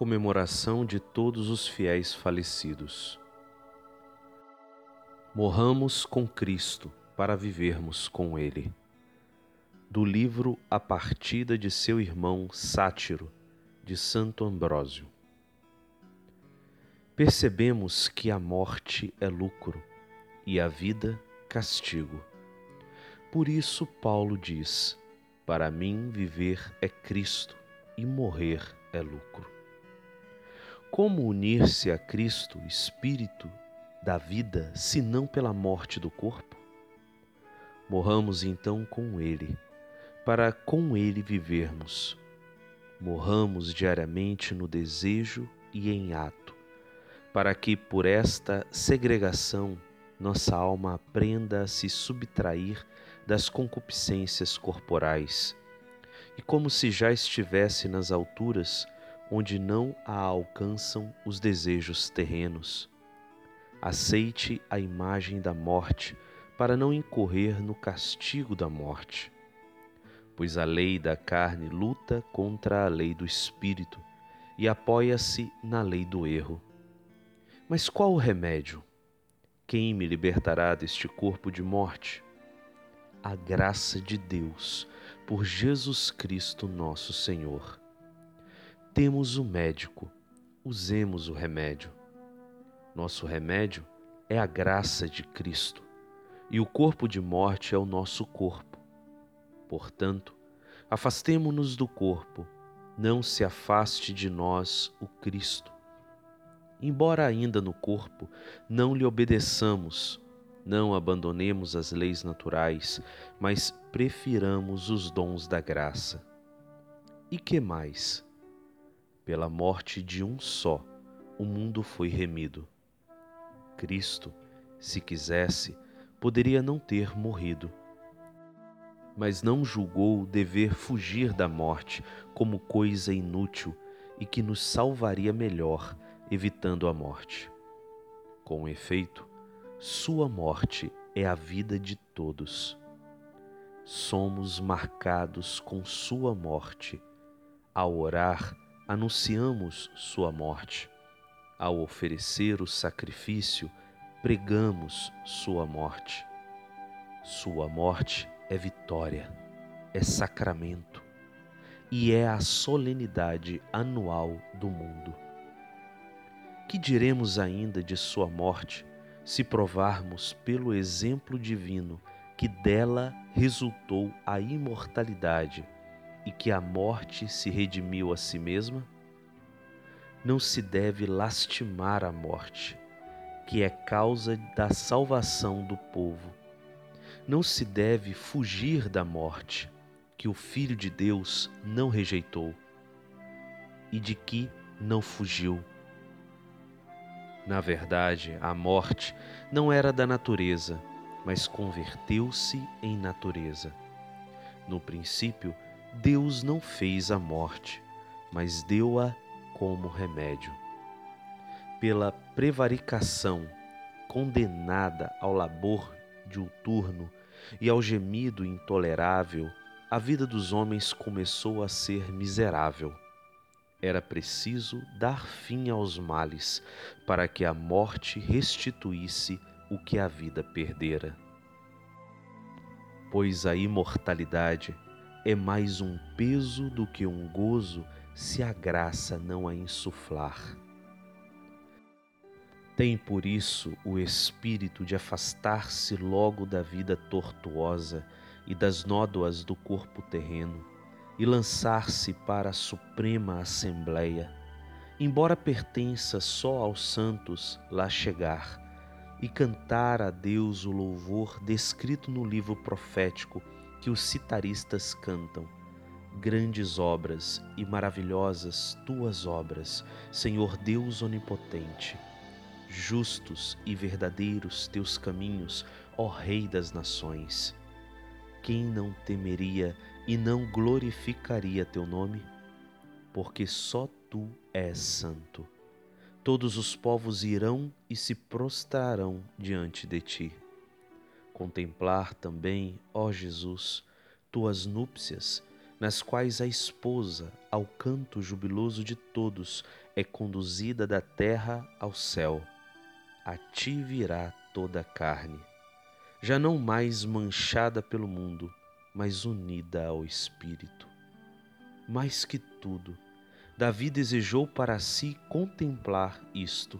Comemoração de todos os fiéis falecidos. Morramos com Cristo para vivermos com Ele. Do livro A Partida de seu irmão Sátiro, de Santo Ambrósio. Percebemos que a morte é lucro e a vida castigo. Por isso, Paulo diz: Para mim, viver é Cristo e morrer é lucro. Como unir-se a Cristo, Espírito da vida, se não pela morte do corpo? Morramos então com Ele, para com Ele vivermos. Morramos diariamente no desejo e em ato, para que por esta segregação nossa alma aprenda a se subtrair das concupiscências corporais. E como se já estivesse nas alturas, onde não a alcançam os desejos terrenos. Aceite a imagem da morte para não incorrer no castigo da morte. Pois a lei da carne luta contra a lei do espírito e apoia-se na lei do erro. Mas qual o remédio? Quem me libertará deste corpo de morte? A graça de Deus, por Jesus Cristo nosso Senhor. Temos o médico, usemos o remédio. Nosso remédio é a graça de Cristo, e o corpo de morte é o nosso corpo. Portanto, afastemo-nos do corpo, não se afaste de nós o Cristo. Embora ainda no corpo não lhe obedeçamos, não abandonemos as leis naturais, mas prefiramos os dons da graça. E que mais? Pela morte de um só, o mundo foi remido. Cristo, se quisesse, poderia não ter morrido. Mas não julgou dever fugir da morte como coisa inútil e que nos salvaria melhor, evitando a morte. Com efeito, Sua morte é a vida de todos. Somos marcados com Sua morte. Ao orar, anunciamos Sua morte. Ao oferecer o sacrifício, pregamos Sua morte. Sua morte é vitória, é sacramento e é a solenidade anual do mundo. Que diremos ainda de Sua morte se provarmos pelo exemplo divino que dela resultou a imortalidade? E que a morte se redimiu a si mesma? Não se deve lastimar a morte, que é causa da salvação do povo. Não se deve fugir da morte, que o Filho de Deus não rejeitou e de que não fugiu. Na verdade, a morte não era da natureza, mas converteu-se em natureza. No princípio, Deus não fez a morte, mas deu-a como remédio. Pela prevaricação, condenada ao labor diuturno e ao gemido intolerável, a vida dos homens começou a ser miserável. Era preciso dar fim aos males para que a morte restituísse o que a vida perdera. Pois a imortalidade é mais um peso do que um gozo se a graça não a insuflar. Tem por isso o espírito de afastar-se logo da vida tortuosa e das nódoas do corpo terreno e lançar-se para a suprema assembleia, embora pertença só aos santos lá chegar e cantar a Deus o louvor descrito no livro profético que os citaristas cantam. Grandes obras e maravilhosas tuas obras, Senhor Deus onipotente. Justos e verdadeiros teus caminhos, ó Rei das nações. Quem não temeria e não glorificaria teu nome? Porque só tu és santo. Todos os povos irão e se prostrarão diante de ti contemplar também, ó Jesus, tuas núpcias, nas quais a esposa, ao canto jubiloso de todos, é conduzida da terra ao céu. A ti virá toda a carne, já não mais manchada pelo mundo, mas unida ao Espírito. Mais que tudo, Davi desejou para si contemplar isto.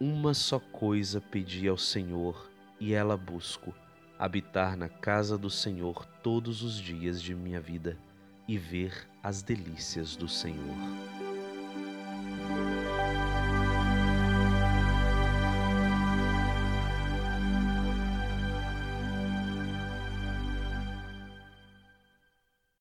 Uma só coisa pedi ao Senhor, e ela busco: habitar na casa do Senhor todos os dias de minha vida e ver as delícias do Senhor.